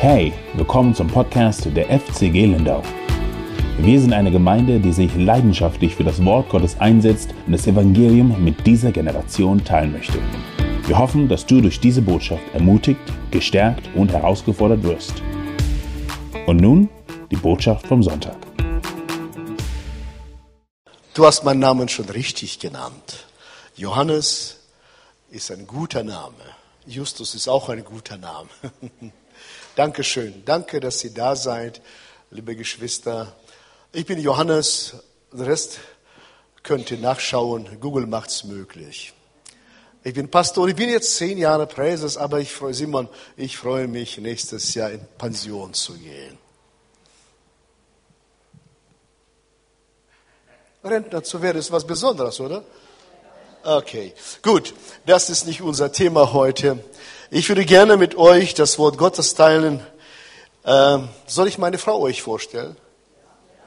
Hey, willkommen zum Podcast der FCG Lindau. Wir sind eine Gemeinde, die sich leidenschaftlich für das Wort Gottes einsetzt und das Evangelium mit dieser Generation teilen möchte. Wir hoffen, dass du durch diese Botschaft ermutigt, gestärkt und herausgefordert wirst. Und nun die Botschaft vom Sonntag. Du hast meinen Namen schon richtig genannt. Johannes ist ein guter Name. Justus ist auch ein guter Name. Dankeschön. Danke, dass Sie da seid, liebe Geschwister. Ich bin Johannes. Den Rest könnt ihr nachschauen. Google macht's möglich. Ich bin Pastor. Ich bin jetzt zehn Jahre Präses, aber ich freue Simon, ich freue mich, nächstes Jahr in Pension zu gehen. Rentner zu werden ist was Besonderes, oder? Okay, gut. Das ist nicht unser Thema heute. Ich würde gerne mit euch das Wort Gottes teilen. Ähm, soll ich meine Frau euch vorstellen?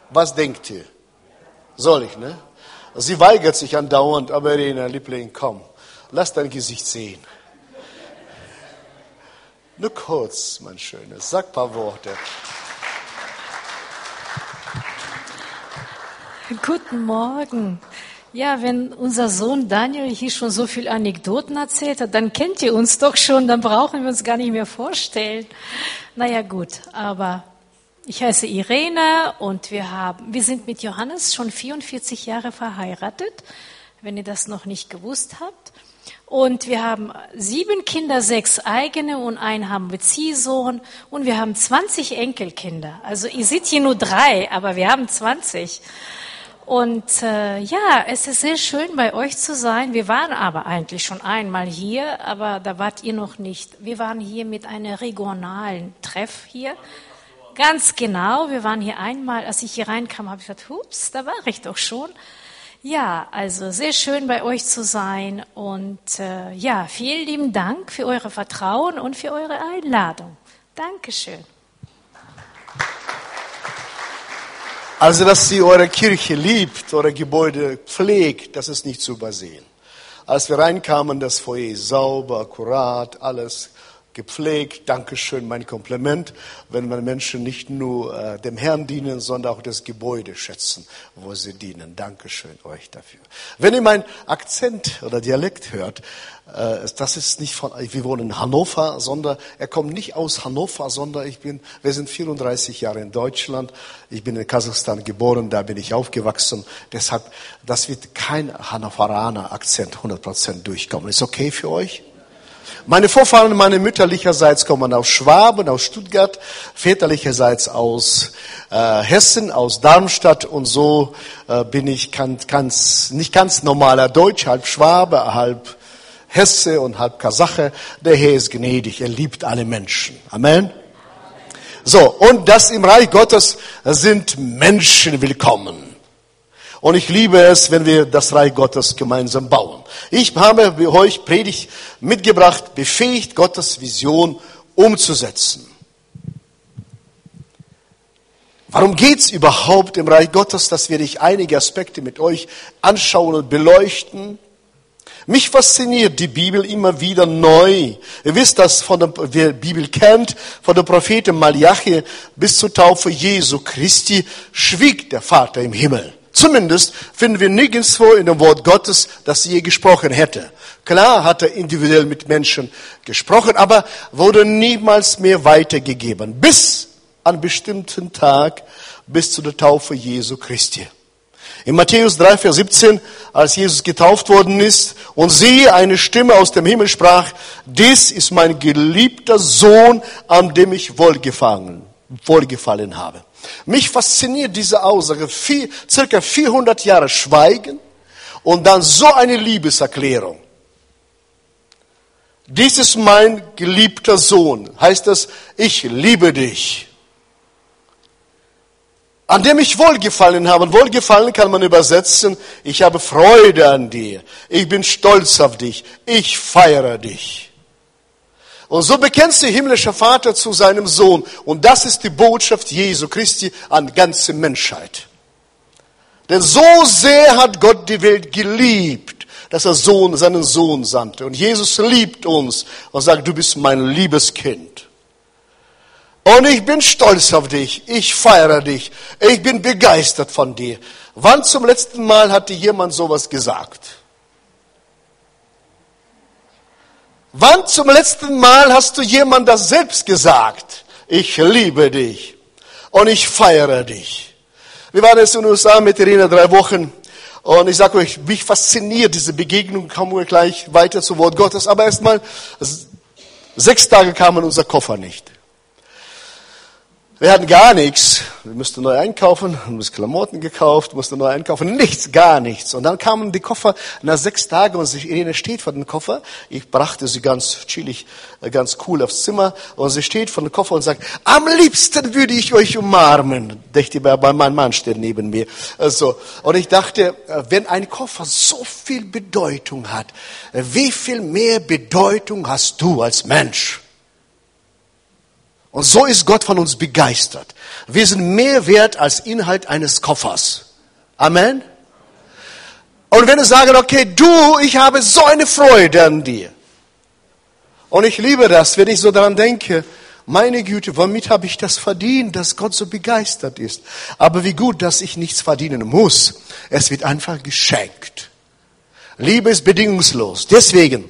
Was denkt ihr? Soll ich, ne? Sie weigert sich andauernd, aber Irene, Liebling, komm, lass dein Gesicht sehen. Nur kurz, mein Schönes, sag ein paar Worte. Guten Morgen. Ja, wenn unser Sohn Daniel hier schon so viel Anekdoten erzählt hat, dann kennt ihr uns doch schon, dann brauchen wir uns gar nicht mehr vorstellen. Naja, gut, aber ich heiße Irene und wir haben, wir sind mit Johannes schon 44 Jahre verheiratet, wenn ihr das noch nicht gewusst habt. Und wir haben sieben Kinder, sechs eigene und einen haben wir Ziehsohn und wir haben 20 Enkelkinder. Also ihr seht hier nur drei, aber wir haben 20. Und äh, ja, es ist sehr schön bei euch zu sein. Wir waren aber eigentlich schon einmal hier, aber da wart ihr noch nicht. Wir waren hier mit einem regionalen Treff hier. Ganz genau, wir waren hier einmal, als ich hier reinkam, habe ich gesagt, hups, da war ich doch schon. Ja, also sehr schön bei euch zu sein und äh, ja, vielen lieben Dank für eure Vertrauen und für eure Einladung. Dankeschön. Also, dass sie eure Kirche liebt, eure Gebäude pflegt, das ist nicht zu übersehen. Als wir reinkamen, das Foyer sauber, akkurat, alles gepflegt. Dankeschön, mein Kompliment, wenn man Menschen nicht nur äh, dem Herrn dienen, sondern auch das Gebäude schätzen, wo sie dienen. Dankeschön euch dafür. Wenn ihr meinen Akzent oder Dialekt hört, das ist nicht von, wir wohnen in Hannover, sondern er kommt nicht aus Hannover, sondern ich bin, wir sind 34 Jahre in Deutschland. Ich bin in Kasachstan geboren, da bin ich aufgewachsen. Deshalb, das wird kein Hannoveraner Akzent 100% durchkommen. Ist okay für euch? Meine Vorfahren, meine mütterlicherseits kommen aus Schwaben, aus Stuttgart, väterlicherseits aus äh, Hessen, aus Darmstadt und so äh, bin ich ganz, ganz, nicht ganz normaler Deutsch, halb Schwabe, halb Hesse und halb Kasache. Der Herr ist gnädig, er liebt alle Menschen. Amen. So, und das im Reich Gottes sind Menschen willkommen. Und ich liebe es, wenn wir das Reich Gottes gemeinsam bauen. Ich habe euch Predigt mitgebracht, befähigt, Gottes Vision umzusetzen. Warum geht's überhaupt im Reich Gottes? Das werde ich einige Aspekte mit euch anschauen und beleuchten. Mich fasziniert die Bibel immer wieder neu. Ihr wisst, dass von der, wer Bibel kennt, von der Propheten Malachi bis zur Taufe Jesu Christi schwieg der Vater im Himmel. Zumindest finden wir nirgendwo in dem Wort Gottes, dass sie je gesprochen hätte. Klar hat er individuell mit Menschen gesprochen, aber wurde niemals mehr weitergegeben. Bis an bestimmten Tag, bis zu der Taufe Jesu Christi. In Matthäus 3, Vers 17, als Jesus getauft worden ist und siehe, eine Stimme aus dem Himmel sprach, dies ist mein geliebter Sohn, an dem ich wohlgefallen, wohlgefallen habe. Mich fasziniert diese Aussage, vier, circa 400 Jahre Schweigen und dann so eine Liebeserklärung. Dies ist mein geliebter Sohn. Heißt das, ich liebe dich. An dem ich wohlgefallen habe. Und wohlgefallen kann man übersetzen, ich habe Freude an dir. Ich bin stolz auf dich. Ich feiere dich. Und so bekennt der himmlische Vater zu seinem Sohn. Und das ist die Botschaft Jesu Christi an ganze Menschheit. Denn so sehr hat Gott die Welt geliebt, dass er Sohn, seinen Sohn sandte. Und Jesus liebt uns und sagt, du bist mein liebes Kind. Und ich bin stolz auf dich. Ich feiere dich. Ich bin begeistert von dir. Wann zum letzten Mal hat dir jemand sowas gesagt? Wann zum letzten Mal hast du jemand das selbst gesagt? Ich liebe dich und ich feiere dich. Wir waren jetzt in den USA mit Irina drei Wochen und ich sage euch, mich fasziniert diese Begegnung, kommen wir gleich weiter zu Wort Gottes. Aber erstmal, sechs Tage kamen unser Koffer nicht. Wir hatten gar nichts. Wir mussten neu einkaufen, haben uns Klamotten gekauft, mussten neu einkaufen, nichts, gar nichts. Und dann kamen die Koffer nach sechs Tagen und sie, Irene steht vor dem Koffer. Ich brachte sie ganz chillig, äh, ganz cool aufs Zimmer und sie steht vor dem Koffer und sagt, am liebsten würde ich euch umarmen. Dächte bei, bei meinem Mann steht neben mir. Also, und ich dachte, äh, wenn ein Koffer so viel Bedeutung hat, äh, wie viel mehr Bedeutung hast du als Mensch? Und so ist Gott von uns begeistert. Wir sind mehr wert als Inhalt eines Koffers. Amen. Und wenn wir sagen, okay, du, ich habe so eine Freude an dir. Und ich liebe das, wenn ich so daran denke, meine Güte, womit habe ich das verdient, dass Gott so begeistert ist? Aber wie gut, dass ich nichts verdienen muss. Es wird einfach geschenkt. Liebe ist bedingungslos. Deswegen,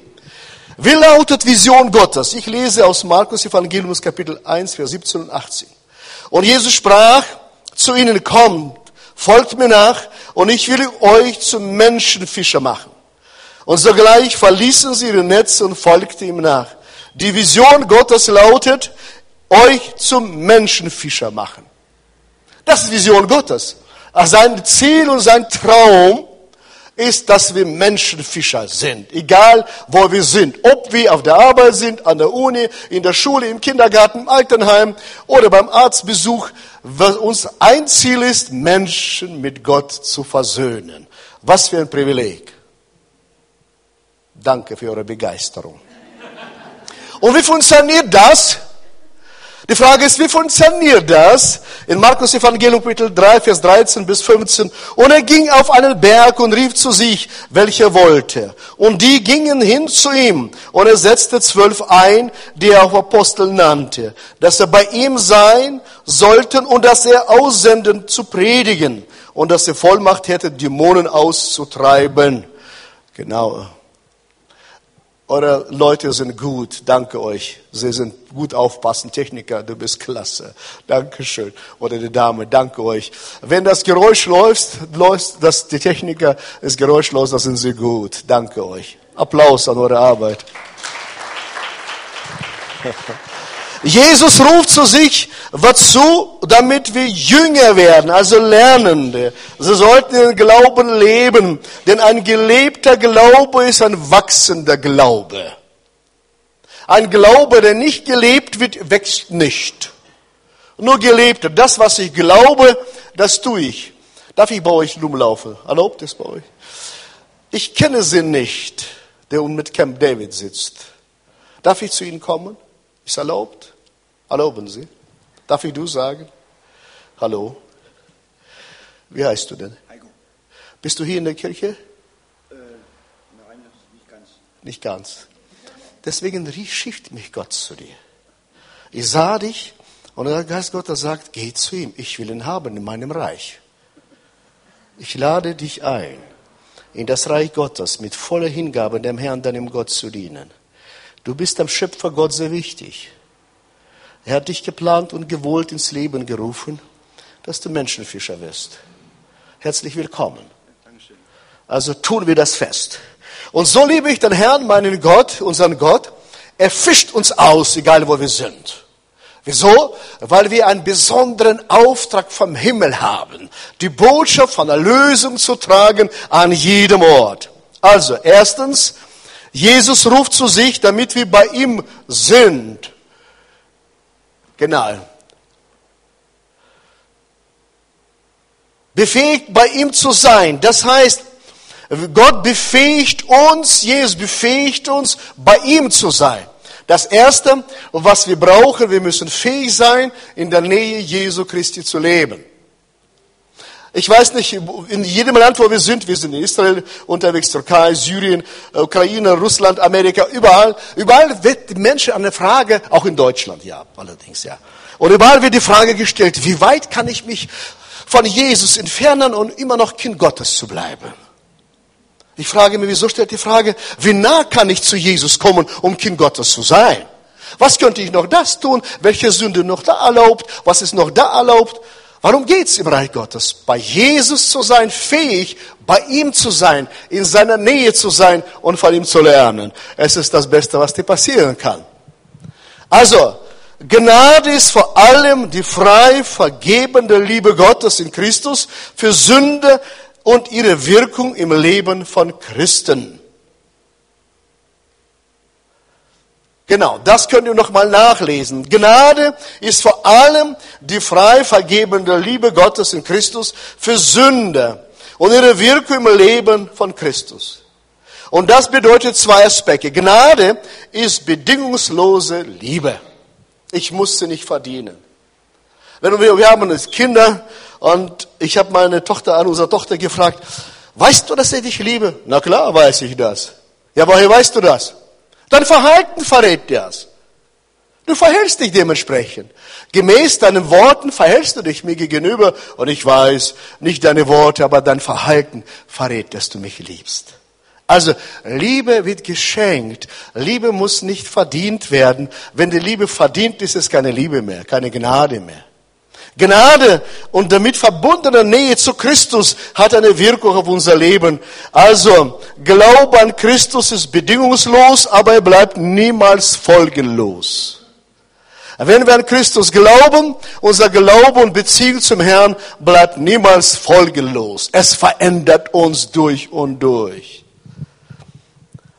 wie lautet Vision Gottes? Ich lese aus Markus Evangelium Kapitel 1, Vers 17 und 18. Und Jesus sprach zu ihnen, kommt, folgt mir nach und ich will euch zum Menschenfischer machen. Und sogleich verließen sie ihre Netze und folgten ihm nach. Die Vision Gottes lautet, euch zum Menschenfischer machen. Das ist Vision Gottes. Sein Ziel und sein Traum ist, dass wir Menschenfischer sind. Egal, wo wir sind. Ob wir auf der Arbeit sind, an der Uni, in der Schule, im Kindergarten, im Altenheim oder beim Arztbesuch. Was uns ein Ziel ist, Menschen mit Gott zu versöhnen. Was für ein Privileg. Danke für eure Begeisterung. Und wie funktioniert das? Die Frage ist, wie funktioniert das? In Markus Evangelium Kapitel 3, Vers 13 bis 15. Und er ging auf einen Berg und rief zu sich, welcher wollte. Und die gingen hin zu ihm. Und er setzte zwölf ein, die er auch Apostel nannte, dass er bei ihm sein sollten und dass er aussenden zu predigen und dass er Vollmacht hätte, Dämonen auszutreiben. Genau. Eure Leute sind gut, danke euch. Sie sind gut aufpassen. Techniker, du bist klasse. Dankeschön. Oder die Dame, danke euch. Wenn das Geräusch läuft, läuft das, die Techniker ist geräuschlos, dann sind sie gut. Danke euch. Applaus an eure Arbeit. Jesus ruft zu sich, wozu? Damit wir Jünger werden, also Lernende. Sie sollten den Glauben leben, denn ein gelebter Glaube ist ein wachsender Glaube. Ein Glaube, der nicht gelebt wird, wächst nicht. Nur gelebt. Das, was ich glaube, das tue ich. Darf ich bei euch rumlaufen? Erlaubt es bei euch? Ich kenne sie nicht, der mit Camp David sitzt. Darf ich zu Ihnen kommen? Ist erlaubt? Erlauben Sie? Darf ich du sagen? Hallo? Wie heißt du denn? Heiko. Bist du hier in der Kirche? Äh, nein, nicht ganz. Nicht ganz. Deswegen schickt mich Gott zu dir. Ich sah dich und der Geist Gottes sagt, geh zu ihm. Ich will ihn haben in meinem Reich. Ich lade dich ein, in das Reich Gottes mit voller Hingabe dem Herrn, deinem Gott zu dienen. Du bist am Schöpfer Gott sehr wichtig. Er hat dich geplant und gewollt ins Leben gerufen, dass du Menschenfischer wirst. Herzlich willkommen. Also tun wir das fest. Und so liebe ich den Herrn, meinen Gott, unseren Gott. Er fischt uns aus, egal wo wir sind. Wieso? Weil wir einen besonderen Auftrag vom Himmel haben, die Botschaft von Erlösung zu tragen an jedem Ort. Also, erstens, Jesus ruft zu sich, damit wir bei ihm sind. Genau. Befähigt bei ihm zu sein. Das heißt, Gott befähigt uns, Jesus befähigt uns, bei ihm zu sein. Das Erste, was wir brauchen, wir müssen fähig sein, in der Nähe Jesu Christi zu leben. Ich weiß nicht, in jedem Land, wo wir sind, wir sind in Israel unterwegs, Türkei, Syrien, Ukraine, Russland, Amerika, überall, überall wird die Menschen eine Frage, auch in Deutschland, ja, allerdings, ja. Und überall wird die Frage gestellt, wie weit kann ich mich von Jesus entfernen und immer noch Kind Gottes zu bleiben? Ich frage mich, wieso stellt die Frage, wie nah kann ich zu Jesus kommen, um Kind Gottes zu sein? Was könnte ich noch das tun? Welche Sünde noch da erlaubt? Was ist noch da erlaubt? Warum geht's im Reich Gottes? Bei Jesus zu sein, fähig, bei ihm zu sein, in seiner Nähe zu sein und von ihm zu lernen. Es ist das Beste, was dir passieren kann. Also, Gnade ist vor allem die frei vergebende Liebe Gottes in Christus für Sünde und ihre Wirkung im Leben von Christen. Genau, das könnt ihr nochmal nachlesen. Gnade ist vor allem die frei vergebende Liebe Gottes in Christus für Sünde und ihre Wirkung im Leben von Christus. Und das bedeutet zwei Aspekte. Gnade ist bedingungslose Liebe. Ich muss sie nicht verdienen. Wenn wir, wir haben Kinder und ich habe meine Tochter an unsere Tochter gefragt, weißt du, dass ich dich liebe? Na klar, weiß ich das. Ja, woher weißt du das? Dein Verhalten verrät das. Du verhältst dich dementsprechend. Gemäß deinen Worten verhältst du dich mir gegenüber und ich weiß, nicht deine Worte, aber dein Verhalten verrät, dass du mich liebst. Also Liebe wird geschenkt. Liebe muss nicht verdient werden. Wenn die Liebe verdient ist, ist es keine Liebe mehr, keine Gnade mehr. Gnade und damit verbundene Nähe zu Christus hat eine Wirkung auf unser Leben. Also, Glaube an Christus ist bedingungslos, aber er bleibt niemals folgenlos. Wenn wir an Christus glauben, unser Glaube und Beziehung zum Herrn bleibt niemals folgenlos. Es verändert uns durch und durch.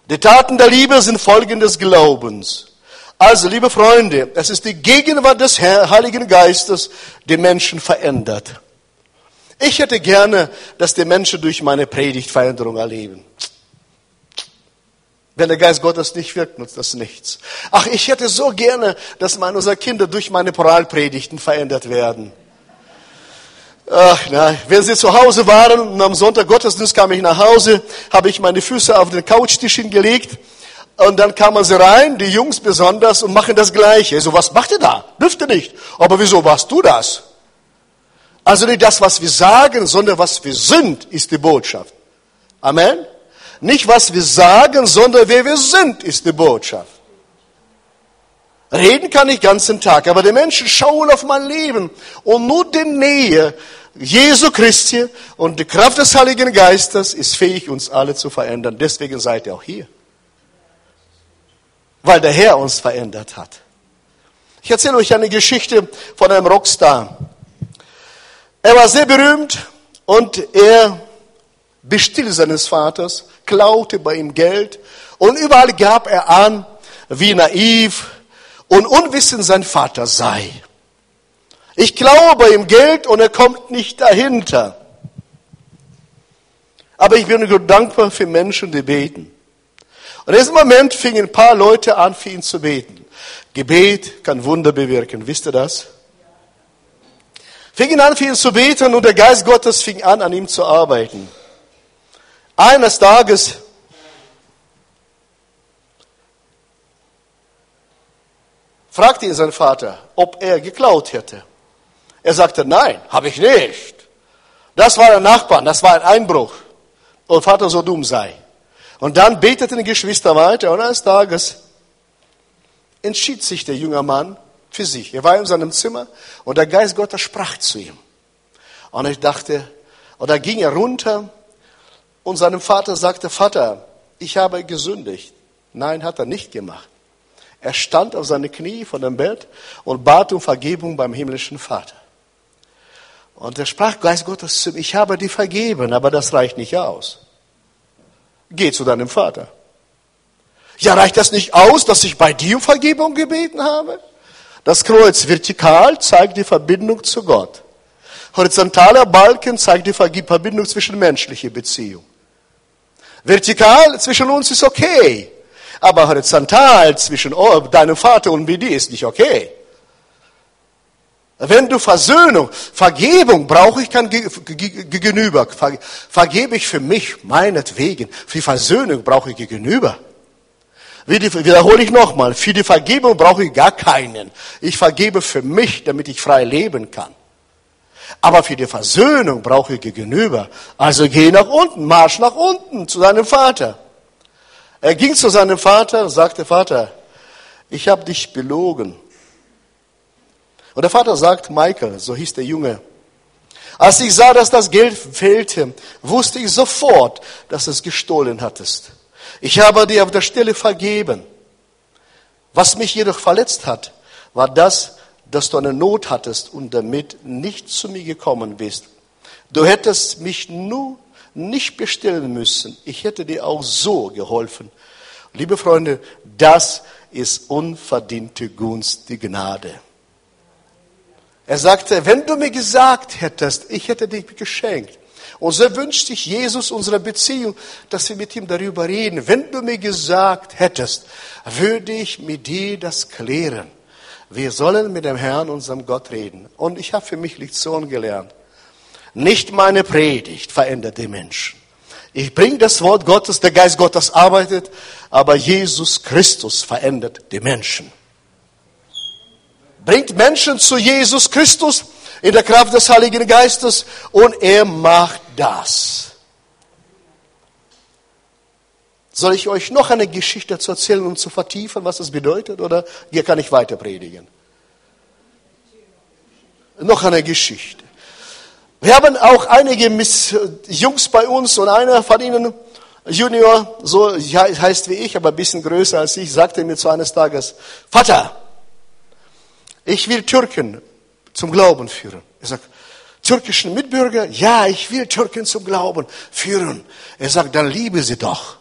Die Taten der Liebe sind Folgen des Glaubens. Also, liebe Freunde, es ist die Gegenwart des Heiligen Geistes, die Menschen verändert. Ich hätte gerne, dass die Menschen durch meine Predigt Veränderung erleben. Wenn der Geist Gottes nicht wirkt, nutzt das nichts. Ach, ich hätte so gerne, dass meine, unsere Kinder durch meine Moralpredigten verändert werden. Ach, na, wenn sie zu Hause waren und am Sonntag Gottesdienst kam ich nach Hause, habe ich meine Füße auf den Couchtisch hingelegt und dann kamen sie rein, die Jungs besonders, und machen das Gleiche. So, was macht ihr da? Dürfte nicht. Aber wieso machst du das? Also nicht das, was wir sagen, sondern was wir sind, ist die Botschaft. Amen? Nicht was wir sagen, sondern wer wir sind, ist die Botschaft. Reden kann ich ganzen Tag, aber die Menschen schauen auf mein Leben und nur die Nähe Jesu Christi und die Kraft des Heiligen Geistes ist fähig, uns alle zu verändern. Deswegen seid ihr auch hier weil der Herr uns verändert hat. Ich erzähle euch eine Geschichte von einem Rockstar. Er war sehr berühmt und er bestiel seines Vaters, klaute bei ihm Geld und überall gab er an, wie naiv und unwissend sein Vater sei. Ich klaue bei ihm Geld und er kommt nicht dahinter. Aber ich bin dankbar für Menschen, die beten. Und in diesem Moment fingen ein paar Leute an, für ihn zu beten. Gebet kann Wunder bewirken. Wisst ihr das? Fingen an, für ihn zu beten und der Geist Gottes fing an, an ihm zu arbeiten. Eines Tages fragte ihn sein Vater, ob er geklaut hätte. Er sagte, nein, habe ich nicht. Das war ein Nachbar, das war ein Einbruch. Und Vater so dumm sei. Und dann beteten die Geschwister weiter und eines Tages entschied sich der junge Mann für sich. Er war in seinem Zimmer und der Geist Gottes sprach zu ihm. Und ich dachte, und da ging er runter und seinem Vater sagte, Vater, ich habe gesündigt. Nein, hat er nicht gemacht. Er stand auf seine Knie von dem Bett und bat um Vergebung beim himmlischen Vater. Und er sprach Geist Gottes zu ihm, ich habe dir vergeben, aber das reicht nicht aus. Geh zu deinem Vater. Ja, reicht das nicht aus, dass ich bei dir um Vergebung gebeten habe? Das Kreuz vertikal zeigt die Verbindung zu Gott. Horizontaler Balken zeigt die Verbindung zwischen menschlicher Beziehung. Vertikal zwischen uns ist okay, aber horizontal zwischen deinem Vater und mir ist nicht okay. Wenn du Versöhnung, Vergebung brauche ich kein Gegenüber. Vergebe ich für mich, meinetwegen. Für Versöhnung brauche ich Gegenüber. Wiederhole ich nochmal. Für die Vergebung brauche ich gar keinen. Ich vergebe für mich, damit ich frei leben kann. Aber für die Versöhnung brauche ich Gegenüber. Also geh nach unten, marsch nach unten zu seinem Vater. Er ging zu seinem Vater und sagte, Vater, ich habe dich belogen. Und der Vater sagt, Michael, so hieß der Junge, als ich sah, dass das Geld fehlte, wusste ich sofort, dass du es gestohlen hattest. Ich habe dir auf der Stelle vergeben. Was mich jedoch verletzt hat, war das, dass du eine Not hattest und damit nicht zu mir gekommen bist. Du hättest mich nur nicht bestellen müssen. Ich hätte dir auch so geholfen. Liebe Freunde, das ist unverdiente Gunst, die Gnade. Er sagte, wenn du mir gesagt hättest, ich hätte dich geschenkt. Und so wünscht sich Jesus unsere Beziehung, dass wir mit ihm darüber reden. Wenn du mir gesagt hättest, würde ich mit dir das klären. Wir sollen mit dem Herrn, unserem Gott, reden. Und ich habe für mich Lektion gelernt. Nicht meine Predigt verändert die Menschen. Ich bringe das Wort Gottes, der Geist Gottes arbeitet, aber Jesus Christus verändert die Menschen bringt Menschen zu Jesus Christus in der Kraft des Heiligen Geistes und er macht das. Soll ich euch noch eine Geschichte zu erzählen, um zu vertiefen, was das bedeutet, oder hier kann ich weiter predigen? Noch eine Geschichte. Wir haben auch einige Jungs bei uns und einer von ihnen, Junior, so heißt wie ich, aber ein bisschen größer als ich, sagte mir zu eines Tages, Vater, ich will Türken zum Glauben führen. Er sagt, türkischen Mitbürger, ja, ich will Türken zum Glauben führen. Er sagt, dann liebe sie doch.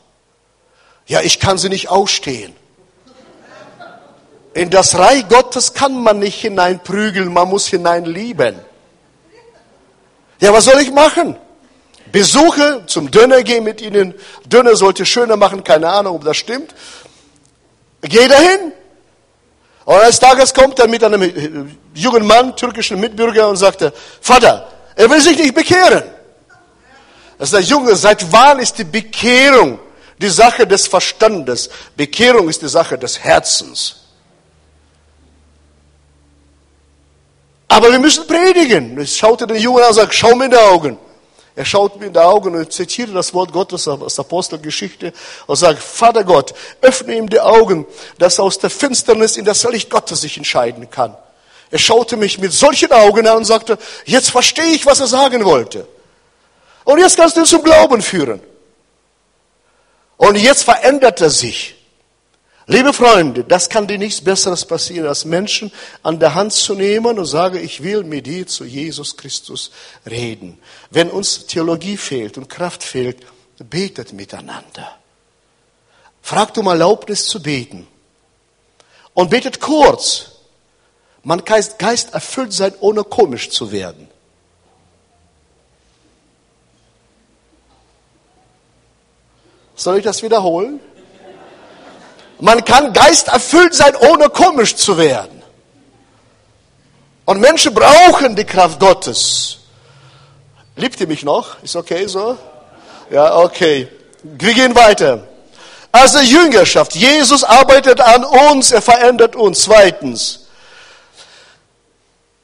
Ja, ich kann sie nicht ausstehen. In das Reich Gottes kann man nicht hineinprügeln, man muss hineinlieben. Ja, was soll ich machen? Besuche, zum Döner gehen mit ihnen. Döner sollte schöner machen, keine Ahnung, ob das stimmt. Geh dahin, und eines Tages kommt er mit einem jungen Mann, türkischen Mitbürger, und sagte, Vater, er will sich nicht bekehren. Ist der Junge, seit wann ist die Bekehrung die Sache des Verstandes? Bekehrung ist die Sache des Herzens. Aber wir müssen predigen. Ich schaute den Jungen an und sagte, schau mir in die Augen. Er schaut mir in die Augen und zitiert das Wort Gottes aus der Apostelgeschichte und sagt, Vater Gott, öffne ihm die Augen, dass er aus der Finsternis in das Licht Gottes sich entscheiden kann. Er schaute mich mit solchen Augen an und sagte, jetzt verstehe ich, was er sagen wollte. Und jetzt kannst du ihn zum Glauben führen. Und jetzt verändert er sich. Liebe Freunde, das kann dir nichts Besseres passieren, als Menschen an der Hand zu nehmen und sagen, ich will mit dir zu Jesus Christus reden. Wenn uns Theologie fehlt und Kraft fehlt, betet miteinander. Fragt um Erlaubnis zu beten. Und betet kurz. Man kann Geist erfüllt sein, ohne komisch zu werden. Soll ich das wiederholen? Man kann geisterfüllt sein, ohne komisch zu werden. Und Menschen brauchen die Kraft Gottes. Liebt ihr mich noch? Ist okay so? Ja, okay. Wir gehen weiter. Also Jüngerschaft. Jesus arbeitet an uns, er verändert uns. Zweitens.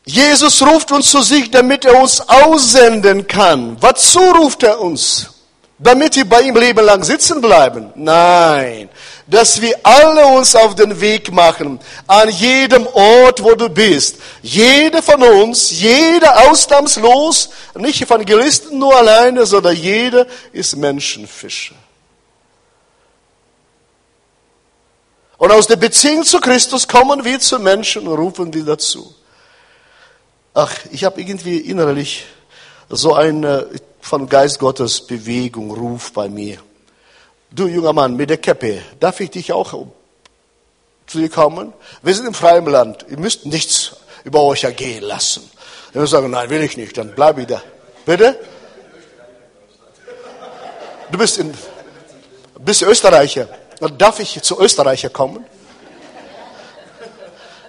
Jesus ruft uns zu sich, damit er uns aussenden kann. Wozu ruft er uns? Damit wir bei ihm Leben lang sitzen bleiben? Nein dass wir alle uns auf den Weg machen, an jedem Ort, wo du bist. Jeder von uns, jeder ausnahmslos, nicht Evangelisten nur alleine, sondern jeder ist Menschenfischer. Und aus der Beziehung zu Christus kommen wir zu Menschen und rufen die dazu. Ach, ich habe irgendwie innerlich so eine von Geist Gottes Bewegung, Ruf bei mir. Du junger Mann mit der Käppe, darf ich dich auch zu dir kommen? Wir sind im freien Land. Ihr müsst nichts über euch ergehen lassen. Wir sagen, nein, will ich nicht, dann bleibe ich da. Bitte? Du bist, in, bist Österreicher. Dann darf ich zu Österreicher kommen?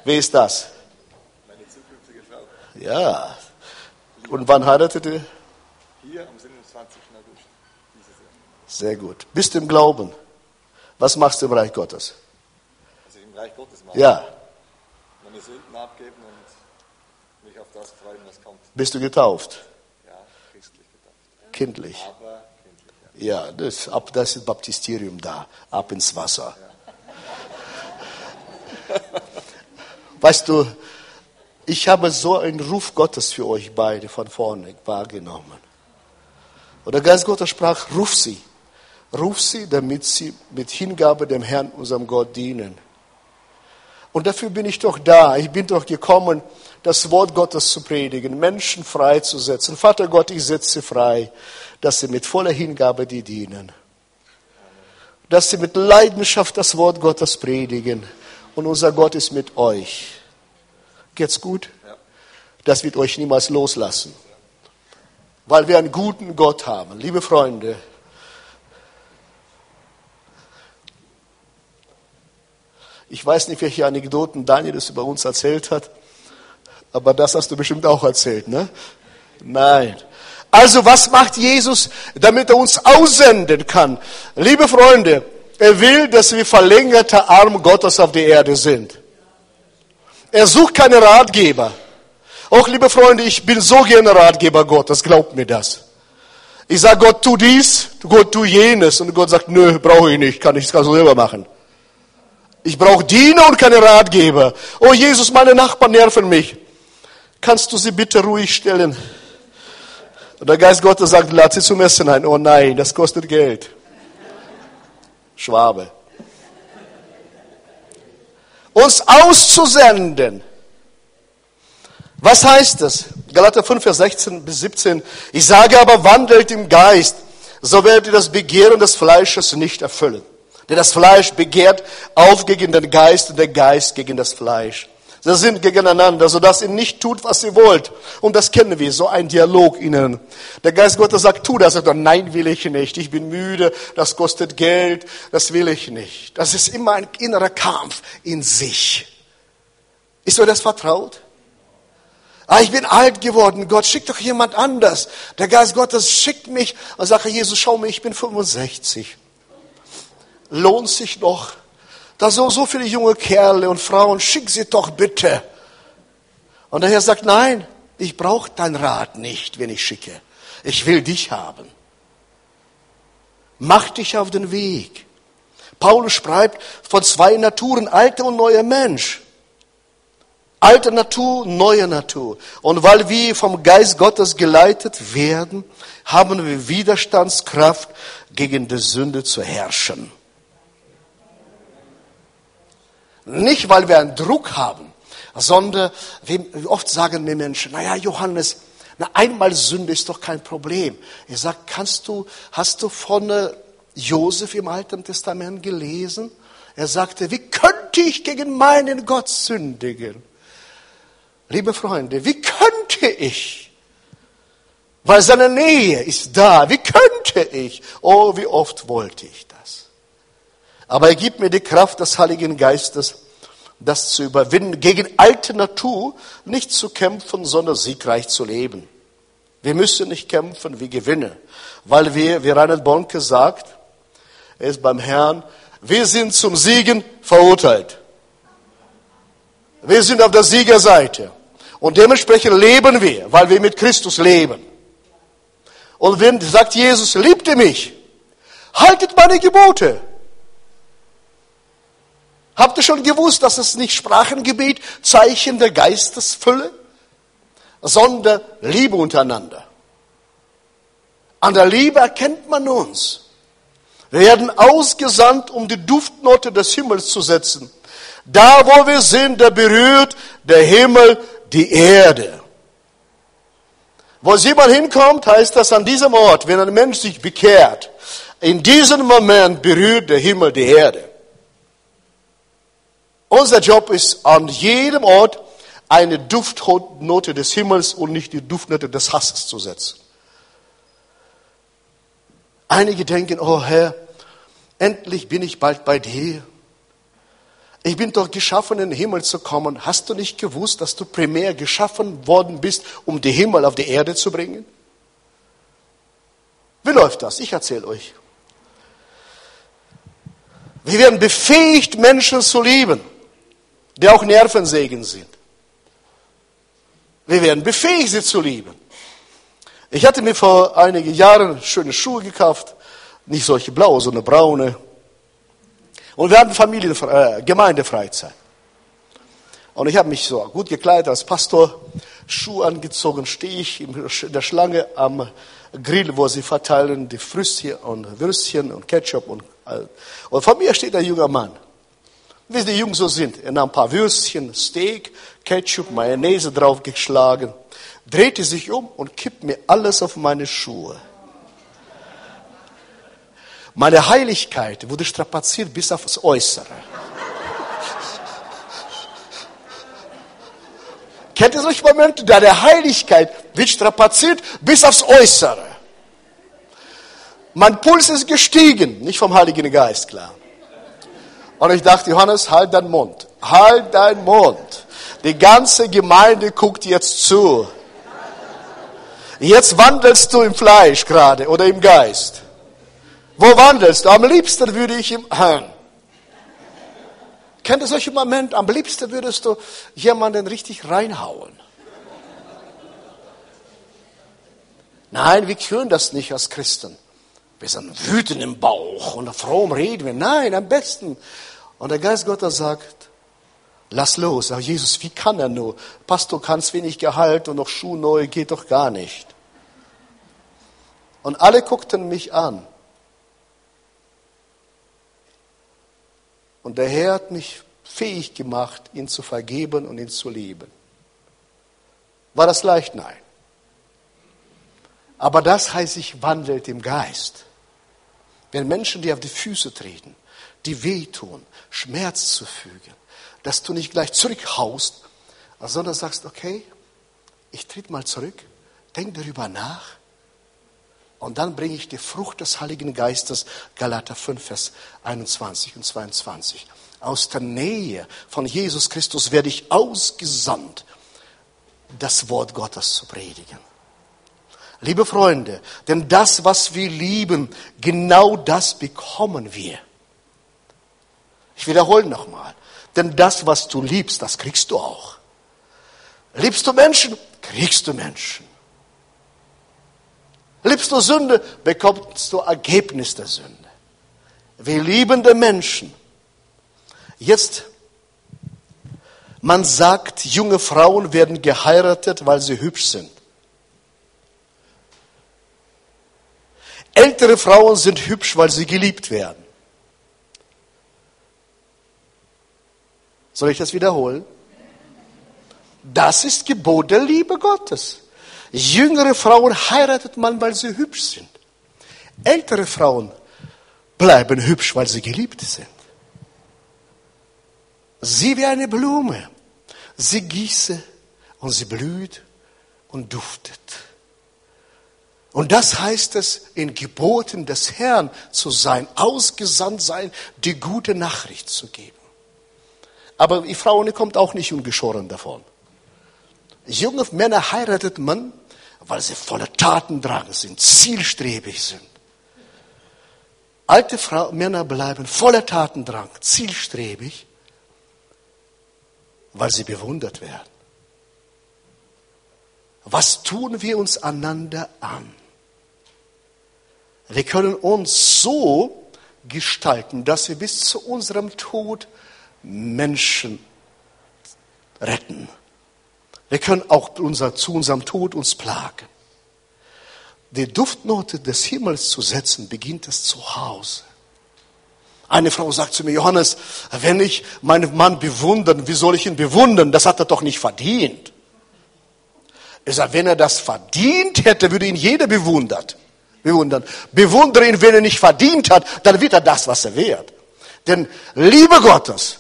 Wer ist das? Meine zukünftige Frau. Ja. Und wann heiratete ihr? Hier am Sehr gut. Bist du im Glauben? Was machst du im Reich Gottes? Was ich im Reich Gottes mache. Ja. Meine Sünden abgeben und mich auf das freuen, was kommt. Bist du getauft? Ja, christlich getauft. Kindlich. Aber kindlich, ja. Ja, das, ab, das ist Baptisterium da. Ab ins Wasser. Weißt du, ich habe so einen Ruf Gottes für euch beide von vorne wahrgenommen. Und der Geist Gottes sprach, ruf sie. Ruf sie, damit sie mit Hingabe dem Herrn, unserem Gott, dienen. Und dafür bin ich doch da. Ich bin doch gekommen, das Wort Gottes zu predigen, Menschen freizusetzen. Vater Gott, ich setze sie frei, dass sie mit voller Hingabe dir dienen. Dass sie mit Leidenschaft das Wort Gottes predigen. Und unser Gott ist mit euch. Geht's gut? Das wird euch niemals loslassen. Weil wir einen guten Gott haben. Liebe Freunde, Ich weiß nicht, welche Anekdoten Daniel das über uns erzählt hat, aber das hast du bestimmt auch erzählt, ne? Nein. Also was macht Jesus, damit er uns aussenden kann? Liebe Freunde, er will, dass wir verlängerte Arm Gottes auf der Erde sind. Er sucht keine Ratgeber. Auch liebe Freunde, ich bin so gerne Ratgeber Gottes, glaubt mir das. Ich sage Gott, tu dies, Gott, tu jenes. Und Gott sagt, nö, brauche ich nicht, kann ich es selber machen. Ich brauche Diener und keine Ratgeber. Oh Jesus, meine Nachbarn nerven mich. Kannst du sie bitte ruhig stellen? Und der Geist Gottes sagt, lad sie zum Essen ein. Oh nein, das kostet Geld. Schwabe. Uns auszusenden. Was heißt das? Galater 5, Vers 16 bis 17. Ich sage aber, wandelt im Geist, so werdet ihr das Begehren des Fleisches nicht erfüllen. Denn das Fleisch begehrt auf gegen den Geist und der Geist gegen das Fleisch. Sie sind gegeneinander, sodass ihr nicht tut, was ihr wollt. Und das kennen wir, so ein Dialog innen. Der Geist Gottes sagt, tu das. Er sagt, nein, will ich nicht. Ich bin müde, das kostet Geld, das will ich nicht. Das ist immer ein innerer Kampf in sich. Ist euch das vertraut? Ah, ich bin alt geworden. Gott, schick doch jemand anders. Der Geist Gottes schickt mich und sagt, Jesus, schau mir, ich bin 65 lohnt sich doch. Da sind so viele junge Kerle und Frauen, schick sie doch bitte. Und der Herr sagt, nein, ich brauche dein Rat nicht, wenn ich schicke. Ich will dich haben. Mach dich auf den Weg. Paulus schreibt von zwei Naturen, alter und neuer Mensch. Alte Natur, neue Natur. Und weil wir vom Geist Gottes geleitet werden, haben wir Widerstandskraft gegen die Sünde zu herrschen. Nicht, weil wir einen Druck haben, sondern wie oft sagen mir Menschen, naja, Johannes, na, einmal Sünde ist doch kein Problem. Ich sage, kannst du, hast du von äh, Josef im Alten Testament gelesen? Er sagte, wie könnte ich gegen meinen Gott sündigen? Liebe Freunde, wie könnte ich? Weil seine Nähe ist da. Wie könnte ich? Oh, wie oft wollte ich das? Aber er gibt mir die Kraft des Heiligen Geistes, das zu überwinden, gegen alte Natur nicht zu kämpfen, sondern siegreich zu leben. Wir müssen nicht kämpfen, wir gewinnen. Weil wir, wie Reinhard Bonke sagt, er ist beim Herrn, wir sind zum Siegen verurteilt. Wir sind auf der Siegerseite. Und dementsprechend leben wir, weil wir mit Christus leben. Und wenn, sagt Jesus, liebt ihr mich, haltet meine Gebote. Habt ihr schon gewusst, dass es nicht Sprachengebet Zeichen der Geistesfülle, sondern Liebe untereinander? An der Liebe erkennt man uns. Wir werden ausgesandt, um die Duftnote des Himmels zu setzen. Da, wo wir sind, da berührt der Himmel die Erde. Wo jemand hinkommt, heißt das an diesem Ort, wenn ein Mensch sich bekehrt, in diesem Moment berührt der Himmel die Erde. Unser Job ist an jedem Ort eine Duftnote des Himmels und nicht die Duftnote des Hasses zu setzen. Einige denken, oh Herr, endlich bin ich bald bei dir. Ich bin doch geschaffen, in den Himmel zu kommen. Hast du nicht gewusst, dass du primär geschaffen worden bist, um den Himmel auf die Erde zu bringen? Wie läuft das? Ich erzähle euch. Wir werden befähigt, Menschen zu lieben, die auch Nervensägen sind. Wir werden befähigt, sie zu lieben. Ich hatte mir vor einigen Jahren schöne Schuhe gekauft, nicht solche blaue, sondern braune. Und wir hatten Familien, äh, Gemeindefreizeit. Und ich habe mich so gut gekleidet als Pastor, Schuhe angezogen, stehe ich in der Schlange am Grill, wo sie verteilen die Früstchen und Würstchen und Ketchup und und vor mir steht ein junger Mann. Wie die Jungs so sind. Er nahm ein paar Würstchen, Steak, Ketchup, Mayonnaise draufgeschlagen, drehte sich um und kippt mir alles auf meine Schuhe. Meine Heiligkeit wurde strapaziert bis aufs Äußere. Kennt ihr solche Momente? Deine Heiligkeit wird strapaziert bis aufs Äußere. Mein Puls ist gestiegen, nicht vom Heiligen Geist, klar. Und ich dachte, Johannes, halt deinen Mund. Halt deinen Mund. Die ganze Gemeinde guckt jetzt zu. Jetzt wandelst du im Fleisch gerade oder im Geist. Wo wandelst du? Am liebsten würde ich im. Kennt ihr solche Momente? Am liebsten würdest du jemanden richtig reinhauen. Nein, wir können das nicht als Christen. Wir sind wütend im Bauch und fromm reden wir. Nein, am besten. Und der Geist Gottes sagt, lass los. Aber Jesus, wie kann er nur? Pastor, kannst wenig Gehalt und noch Schuh neu, geht doch gar nicht. Und alle guckten mich an. Und der Herr hat mich fähig gemacht, ihn zu vergeben und ihn zu lieben. War das leicht? Nein. Aber das heißt, ich wandelt im Geist. Wenn Menschen dir auf die Füße treten, die wehtun, Schmerz zufügen, dass du nicht gleich zurückhaust, sondern sagst, okay, ich trete mal zurück, denk darüber nach und dann bringe ich die Frucht des Heiligen Geistes, Galater 5, Vers 21 und 22. Aus der Nähe von Jesus Christus werde ich ausgesandt, das Wort Gottes zu predigen. Liebe Freunde, denn das, was wir lieben, genau das bekommen wir. Ich wiederhole nochmal. Denn das, was du liebst, das kriegst du auch. Liebst du Menschen, kriegst du Menschen. Liebst du Sünde, bekommst du Ergebnis der Sünde. Wir lieben die Menschen. Jetzt, man sagt, junge Frauen werden geheiratet, weil sie hübsch sind. Ältere Frauen sind hübsch, weil sie geliebt werden. Soll ich das wiederholen? Das ist Gebot der Liebe Gottes. Jüngere Frauen heiratet man, weil sie hübsch sind. Ältere Frauen bleiben hübsch, weil sie geliebt sind. Sie wie eine Blume. Sie gieße und sie blüht und duftet. Und das heißt es, in Geboten des Herrn zu sein, ausgesandt sein, die gute Nachricht zu geben. Aber die Frau kommt auch nicht ungeschoren davon. Junge Männer heiratet man, weil sie voller Tatendrang sind, zielstrebig sind. Alte Frau, Männer bleiben voller Tatendrang, zielstrebig, weil sie bewundert werden. Was tun wir uns einander an? Wir können uns so gestalten, dass wir bis zu unserem Tod Menschen retten. Wir können auch unser, zu unserem Tod uns plagen. Die Duftnote des Himmels zu setzen, beginnt es zu Hause. Eine Frau sagt zu mir, Johannes, wenn ich meinen Mann bewundern, wie soll ich ihn bewundern? Das hat er doch nicht verdient. Ich sage, wenn er das verdient hätte, würde ihn jeder bewundert bewundern. Bewundere ihn, wenn er nicht verdient hat, dann wird er das, was er wird. Denn Liebe Gottes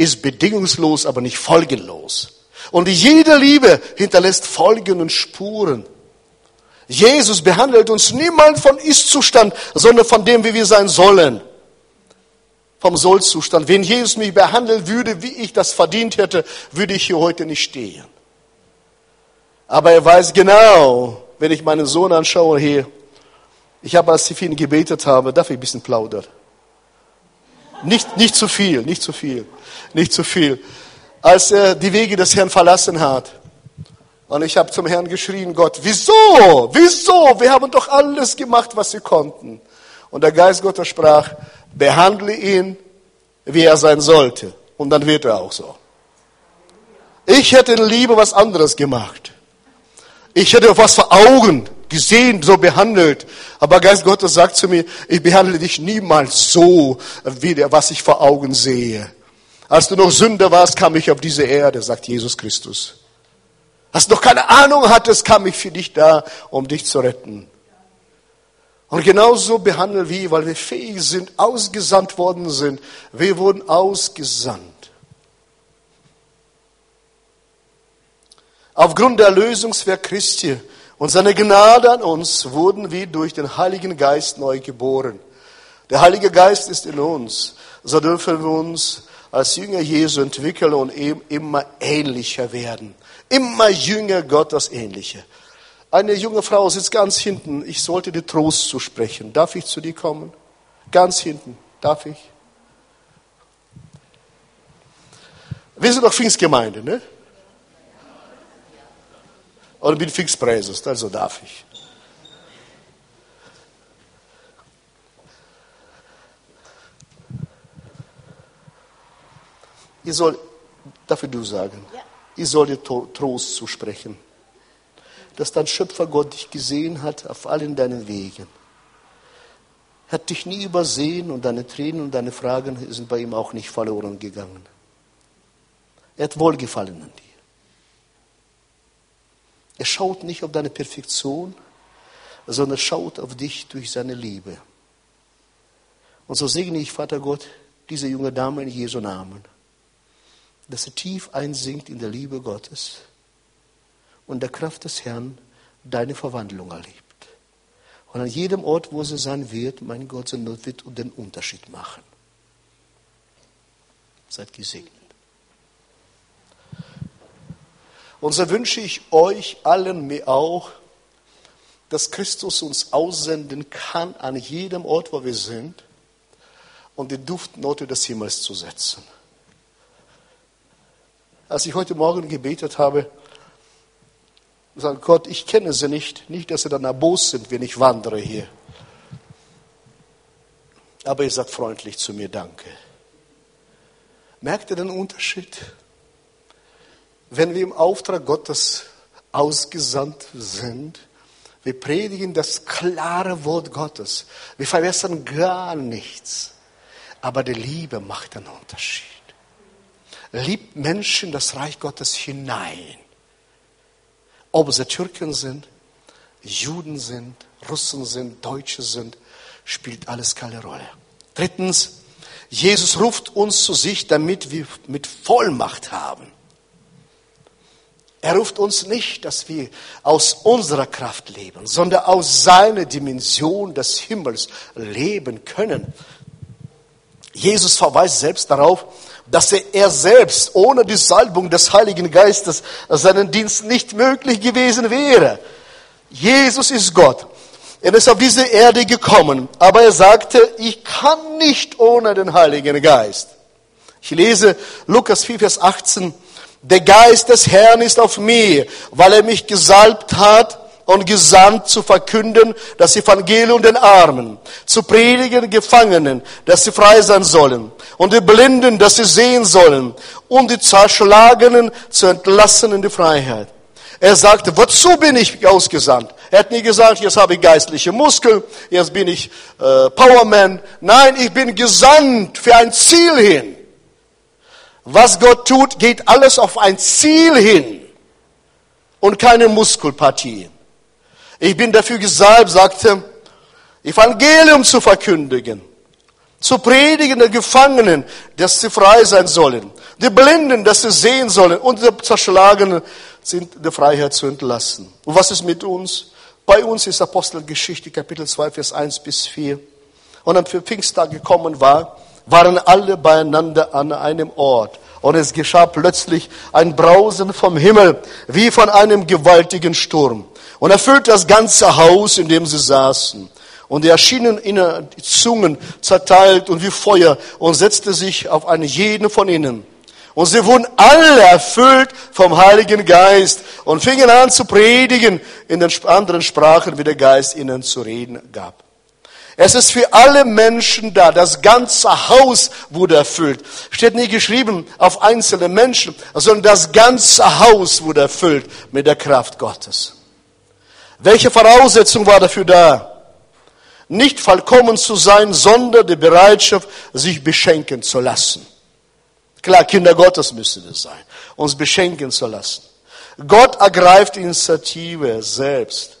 ist bedingungslos, aber nicht folgenlos. Und jede Liebe hinterlässt Folgen und Spuren. Jesus behandelt uns niemand von Ist-Zustand, sondern von dem, wie wir sein sollen. vom Sollzustand. Wenn Jesus mich behandeln würde, wie ich das verdient hätte, würde ich hier heute nicht stehen. Aber er weiß genau, wenn ich meinen Sohn anschaue hier, ich habe, als ich für ihn gebetet habe, darf ich ein bisschen plaudern. Nicht, nicht zu viel, nicht zu viel, nicht zu viel. Als er die Wege des Herrn verlassen hat, und ich habe zum Herrn geschrien, Gott, wieso? Wieso? Wir haben doch alles gemacht, was wir konnten. Und der Geist Gottes sprach, behandle ihn, wie er sein sollte. Und dann wird er auch so. Ich hätte in Liebe was anderes gemacht. Ich hätte was vor Augen gesehen, so behandelt. Aber Geist Gottes sagt zu mir, ich behandle dich niemals so, wie der, was ich vor Augen sehe. Als du noch Sünder warst, kam ich auf diese Erde, sagt Jesus Christus. Als du noch keine Ahnung hattest, kam ich für dich da, um dich zu retten. Und genauso behandeln wir, weil wir fähig sind, ausgesandt worden sind. Wir wurden ausgesandt. Aufgrund der Erlösungswerk Christi und seiner Gnade an uns wurden wir durch den Heiligen Geist neu geboren. Der Heilige Geist ist in uns. So dürfen wir uns als Jünger Jesu entwickeln und eben immer ähnlicher werden. Immer Jünger Gottes ähnlicher. Eine junge Frau sitzt ganz hinten. Ich sollte dir Trost zusprechen. Darf ich zu dir kommen? Ganz hinten. Darf ich? Wir sind doch Pfingstgemeinde, ne? Oder bin Pfingstpräses, also darf ich. Ich soll, darf ich du sagen, ja. ich soll dir Trost zusprechen, dass dein Schöpfer Gott dich gesehen hat auf allen deinen Wegen. Er hat dich nie übersehen und deine Tränen und deine Fragen sind bei ihm auch nicht verloren gegangen. Er hat Wohlgefallen an dir. Er schaut nicht auf deine Perfektion, sondern schaut auf dich durch seine Liebe. Und so segne ich, Vater Gott, diese junge Dame in Jesu Namen, dass sie tief einsinkt in der Liebe Gottes und der Kraft des Herrn deine Verwandlung erlebt. Und an jedem Ort, wo sie sein wird, mein Gott, sie wird den Unterschied machen. Seid gesegnet. Und so wünsche ich euch allen mir auch, dass Christus uns aussenden kann an jedem Ort, wo wir sind, und die Duftnote des Himmels zu setzen. Als ich heute Morgen gebetet habe, sagt Gott, ich kenne sie nicht, nicht, dass sie dann erbos sind, wenn ich wandere hier. Aber ihr sagt freundlich zu mir Danke. Merkt ihr den Unterschied? Wenn wir im Auftrag Gottes ausgesandt sind, wir predigen das klare Wort Gottes. Wir verwässern gar nichts. Aber die Liebe macht einen Unterschied. Liebt Menschen das Reich Gottes hinein. Ob sie Türken sind, Juden sind, Russen sind, Deutsche sind, spielt alles keine Rolle. Drittens, Jesus ruft uns zu sich, damit wir mit Vollmacht haben. Er ruft uns nicht, dass wir aus unserer Kraft leben, sondern aus seiner Dimension des Himmels leben können. Jesus verweist selbst darauf, dass er, er selbst ohne die Salbung des Heiligen Geistes seinen Dienst nicht möglich gewesen wäre. Jesus ist Gott. Er ist auf diese Erde gekommen, aber er sagte, ich kann nicht ohne den Heiligen Geist. Ich lese Lukas 4, Vers 18. Der Geist des Herrn ist auf mir, weil er mich gesalbt hat und gesandt zu verkünden das Evangelium den Armen, zu predigen Gefangenen, dass sie frei sein sollen, und die Blinden, dass sie sehen sollen, und die Zerschlagenen zu entlassen in die Freiheit. Er sagte, wozu bin ich ausgesandt? Er hat nie gesagt, jetzt habe ich geistliche Muskeln, jetzt bin ich äh, Powerman. Nein, ich bin gesandt für ein Ziel hin. Was Gott tut, geht alles auf ein Ziel hin und keine Muskelpartie. Ich bin dafür gesalbt, sagte, Evangelium zu verkündigen, zu predigen den Gefangenen, dass sie frei sein sollen, die Blinden, dass sie sehen sollen und die Zerschlagenen sind der Freiheit zu entlassen. Und was ist mit uns? Bei uns ist Apostelgeschichte Kapitel 2, Vers 1 bis 4. Und am Pfingsttag gekommen war, waren alle beieinander an einem Ort. Und es geschah plötzlich ein Brausen vom Himmel, wie von einem gewaltigen Sturm. Und erfüllte das ganze Haus, in dem sie saßen. Und er erschienen ihnen Zungen zerteilt und wie Feuer und setzte sich auf einen jeden von ihnen. Und sie wurden alle erfüllt vom Heiligen Geist und fingen an zu predigen in den anderen Sprachen, wie der Geist ihnen zu reden gab. Es ist für alle Menschen da. Das ganze Haus wurde erfüllt. Steht nicht geschrieben auf einzelne Menschen, sondern das ganze Haus wurde erfüllt mit der Kraft Gottes. Welche Voraussetzung war dafür da? Nicht vollkommen zu sein, sondern die Bereitschaft, sich beschenken zu lassen. Klar, Kinder Gottes müssen es sein, uns beschenken zu lassen. Gott ergreift Initiative selbst.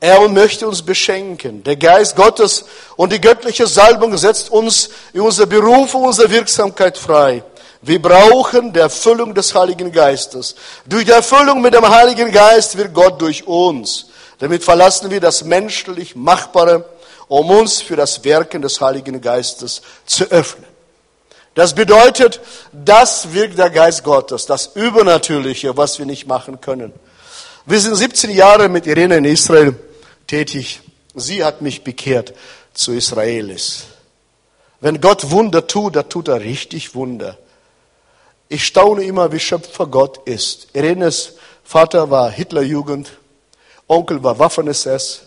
Er möchte uns beschenken. Der Geist Gottes und die göttliche Salbung setzt uns in unsere Berufung, unsere Wirksamkeit frei. Wir brauchen die Erfüllung des Heiligen Geistes. Durch die Erfüllung mit dem Heiligen Geist wird Gott durch uns. Damit verlassen wir das menschlich Machbare, um uns für das Werken des Heiligen Geistes zu öffnen. Das bedeutet, das wirkt der Geist Gottes, das Übernatürliche, was wir nicht machen können. Wir sind 17 Jahre mit Irene in Israel tätig. Sie hat mich bekehrt zu Israelis. Wenn Gott Wunder tut, dann tut er richtig Wunder. Ich staune immer, wie Schöpfer Gott ist. Irenes Vater war Hitlerjugend, Onkel war Waffen-SS,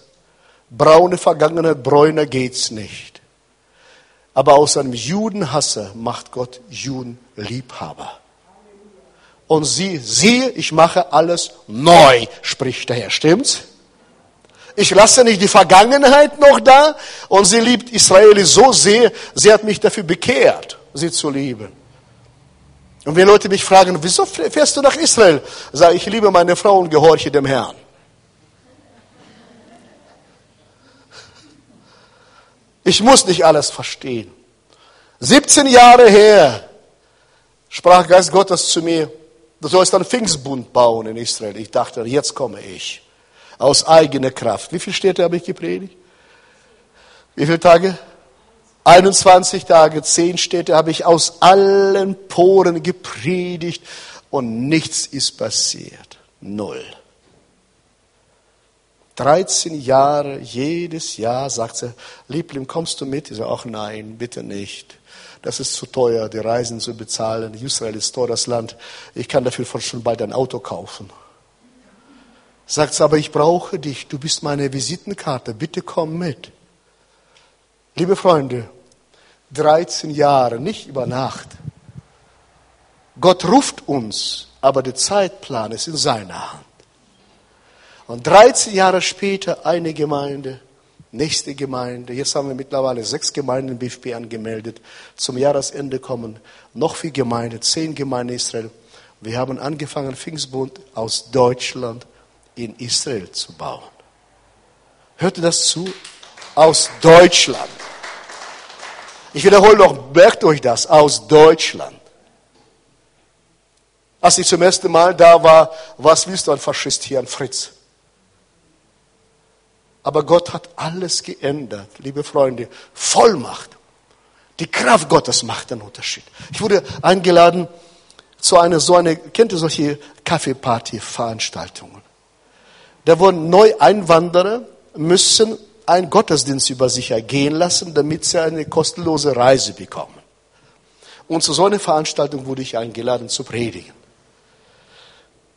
braune Vergangenheit, bräuner geht's nicht. Aber aus einem Judenhasser macht Gott Judenliebhaber. Und sie, siehe, ich mache alles neu, spricht der Herr. Stimmt's? Ich lasse nicht die Vergangenheit noch da. Und sie liebt Israel so sehr, sie hat mich dafür bekehrt, sie zu lieben. Und wenn Leute mich fragen, wieso fährst du nach Israel? Sage ich, liebe meine Frau und gehorche dem Herrn. Ich muss nicht alles verstehen. 17 Jahre her sprach Geist Gottes zu mir, du sollst einen Pfingstbund bauen in Israel. Ich dachte, jetzt komme ich. Aus eigener Kraft. Wie viele Städte habe ich gepredigt? Wie viele Tage? 21 Tage, 10 Städte habe ich aus allen Poren gepredigt und nichts ist passiert. Null. 13 Jahre, jedes Jahr sagt sie, Liebling, kommst du mit? Ich sage, ach nein, bitte nicht. Das ist zu teuer, die Reisen zu bezahlen. Israel ist teures Land. Ich kann dafür schon bald ein Auto kaufen. Sagt sie, aber ich brauche dich. Du bist meine Visitenkarte. Bitte komm mit. Liebe Freunde, 13 Jahre, nicht über Nacht. Gott ruft uns, aber der Zeitplan ist in seiner Hand. Und 13 Jahre später eine Gemeinde, nächste Gemeinde. Jetzt haben wir mittlerweile sechs Gemeinden im BFP angemeldet. Zum Jahresende kommen noch vier Gemeinden, zehn Gemeinden in Israel. Wir haben angefangen, Pfingstbund aus Deutschland in Israel zu bauen. Hört ihr das zu? Aus Deutschland. Ich wiederhole noch, merkt euch das, aus Deutschland. Als ich zum ersten Mal da war, was willst du ein Faschist hier, ein Fritz? Aber Gott hat alles geändert, liebe Freunde. Vollmacht. Die Kraft Gottes macht den Unterschied. Ich wurde eingeladen zu einer so eine, kennt ihr solche Kaffeeparty-Veranstaltungen? Da wurden Neueinwanderer müssen einen Gottesdienst über sich ergehen lassen, damit sie eine kostenlose Reise bekommen. Und zu so einer Veranstaltung wurde ich eingeladen zu predigen.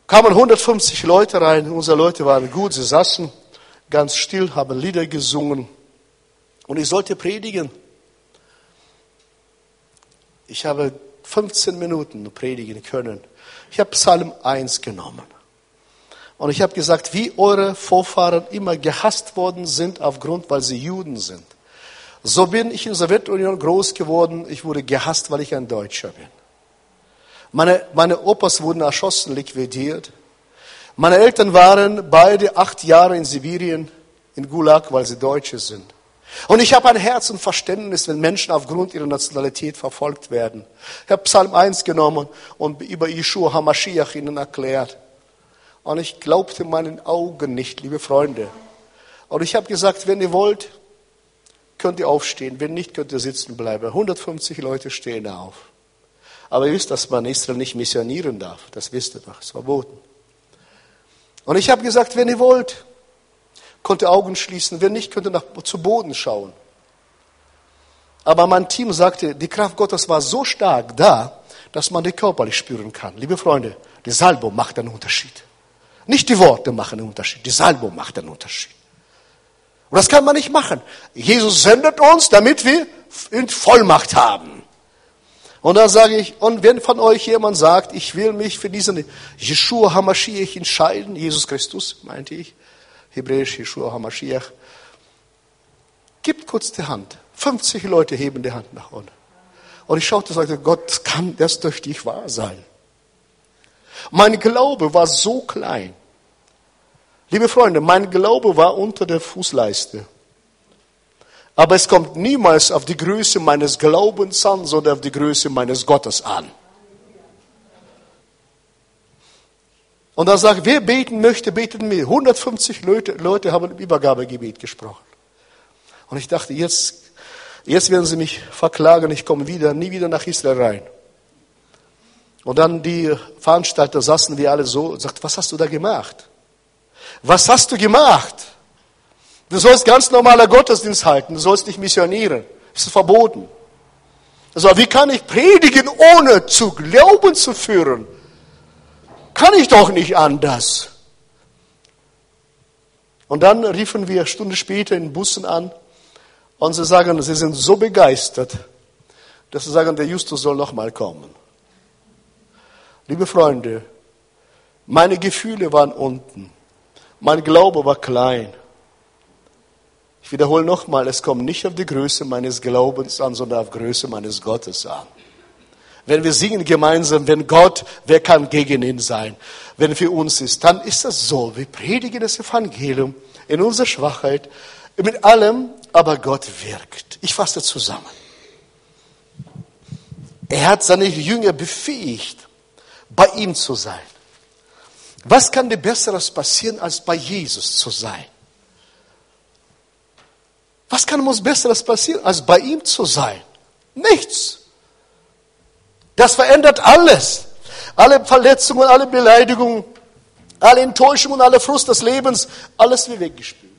Kamen 150 Leute rein, unsere Leute waren gut, sie saßen ganz still, haben Lieder gesungen und ich sollte predigen. Ich habe 15 Minuten predigen können. Ich habe Psalm 1 genommen. Und ich habe gesagt, wie eure Vorfahren immer gehasst worden sind aufgrund, weil sie Juden sind. So bin ich in der Sowjetunion groß geworden. Ich wurde gehasst, weil ich ein Deutscher bin. Meine, meine Opas wurden erschossen, liquidiert. Meine Eltern waren beide acht Jahre in Sibirien, in Gulag, weil sie Deutsche sind. Und ich habe ein Herz und Verständnis, wenn Menschen aufgrund ihrer Nationalität verfolgt werden. Ich habe Psalm 1 genommen und über Yeshua HaMashiach ihnen erklärt. Und ich glaubte meinen Augen nicht, liebe Freunde. Und ich habe gesagt, wenn ihr wollt, könnt ihr aufstehen. Wenn nicht, könnt ihr sitzen bleiben. 150 Leute stehen auf. Aber ihr wisst, dass man Israel nicht missionieren darf. Das wisst ihr doch. Das ist verboten. Und ich habe gesagt, wenn ihr wollt, könnt ihr Augen schließen. Wenn nicht, könnt ihr nach, zu Boden schauen. Aber mein Team sagte, die Kraft Gottes war so stark da, dass man die körperlich spüren kann. Liebe Freunde, die Salbung macht einen Unterschied. Nicht die Worte machen einen Unterschied, die Salbung macht einen Unterschied. Und das kann man nicht machen. Jesus sendet uns, damit wir Vollmacht haben. Und da sage ich, und wenn von euch jemand sagt, ich will mich für diesen Yeshua HaMashiach entscheiden, Jesus Christus, meinte ich, hebräisch Yeshua HaMashiach, gibt kurz die Hand. 50 Leute heben die Hand nach unten. Und ich schaute und sagte, Gott, kann das durch dich wahr sein? Mein Glaube war so klein. Liebe Freunde, mein Glaube war unter der Fußleiste. Aber es kommt niemals auf die Größe meines Glaubens an, sondern auf die Größe meines Gottes an. Und dann sagt, wer beten möchte, beten mir. 150 Leute, Leute haben im Übergabegebet gesprochen. Und ich dachte, jetzt, jetzt werden sie mich verklagen, ich komme wieder, nie wieder nach Israel rein. Und dann die Veranstalter saßen wir alle so und sagten, was hast du da gemacht? Was hast du gemacht? Du sollst ganz normaler Gottesdienst halten, du sollst nicht missionieren. Das ist verboten. Also wie kann ich predigen, ohne zu Glauben zu führen? Kann ich doch nicht anders. Und dann riefen wir Stunde später in Bussen an und sie sagen, sie sind so begeistert, dass sie sagen, der Justus soll noch mal kommen. Liebe Freunde, meine Gefühle waren unten. Mein Glaube war klein. Ich wiederhole nochmal, es kommt nicht auf die Größe meines Glaubens an, sondern auf die Größe meines Gottes an. Wenn wir singen gemeinsam, wenn Gott, wer kann gegen ihn sein? Wenn für uns ist, dann ist das so. Wir predigen das Evangelium in unserer Schwachheit, mit allem, aber Gott wirkt. Ich fasse zusammen. Er hat seine Jünger befähigt, bei ihm zu sein. Was kann dir Besseres passieren, als bei Jesus zu sein? Was kann uns Besseres passieren, als bei ihm zu sein? Nichts. Das verändert alles. Alle Verletzungen, alle Beleidigungen, alle Enttäuschungen, alle Frust des Lebens, alles wird weggespült.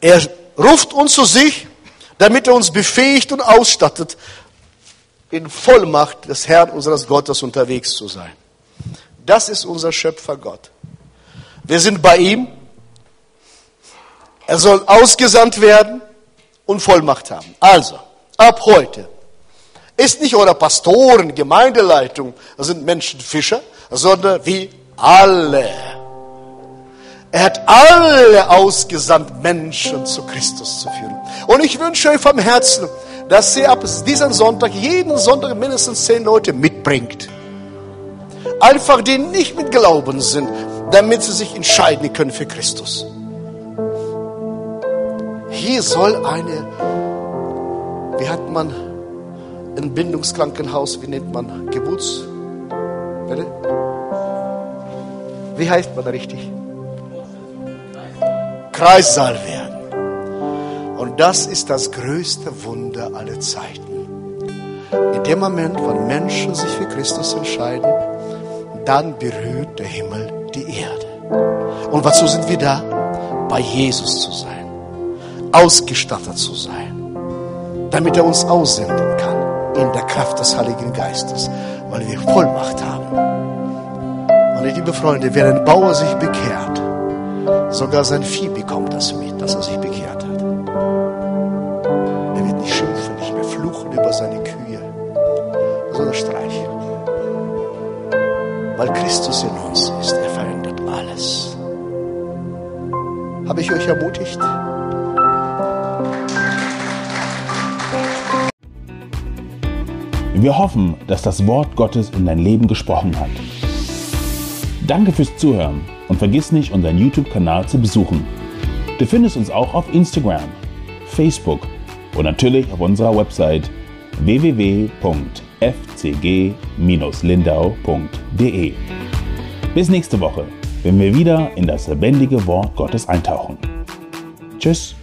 Er ruft uns zu sich, damit er uns befähigt und ausstattet, in Vollmacht des Herrn unseres Gottes unterwegs zu sein. Das ist unser Schöpfer Gott. Wir sind bei ihm. Er soll ausgesandt werden und Vollmacht haben. Also, ab heute ist nicht eure Pastoren, Gemeindeleitung, das sind Menschenfischer, sondern wie alle. Er hat alle ausgesandt, Menschen zu Christus zu führen. Und ich wünsche euch vom Herzen, dass sie ab diesem Sonntag, jeden Sonntag mindestens zehn Leute mitbringt. Einfach die nicht mit Glauben sind, damit sie sich entscheiden können für Christus. Hier soll eine, wie hat man ein Bindungskrankenhaus, wie nennt man Geburts? Bitte? Wie heißt man da richtig? Kreissaal werden. Und das ist das größte Wunder aller Zeiten. In dem Moment, wo Menschen sich für Christus entscheiden, dann berührt der Himmel die Erde. Und wozu sind wir da? Bei Jesus zu sein, ausgestattet zu sein, damit er uns aussenden kann in der Kraft des Heiligen Geistes, weil wir Vollmacht haben. Und liebe Freunde, wenn ein Bauer sich bekehrt, sogar sein Vieh bekommt das mit, dass er sich bekehrt dass das Wort Gottes in dein Leben gesprochen hat. Danke fürs Zuhören und vergiss nicht, unseren YouTube-Kanal zu besuchen. Du findest uns auch auf Instagram, Facebook und natürlich auf unserer Website www.fcg-lindau.de. Bis nächste Woche, wenn wir wieder in das lebendige Wort Gottes eintauchen. Tschüss.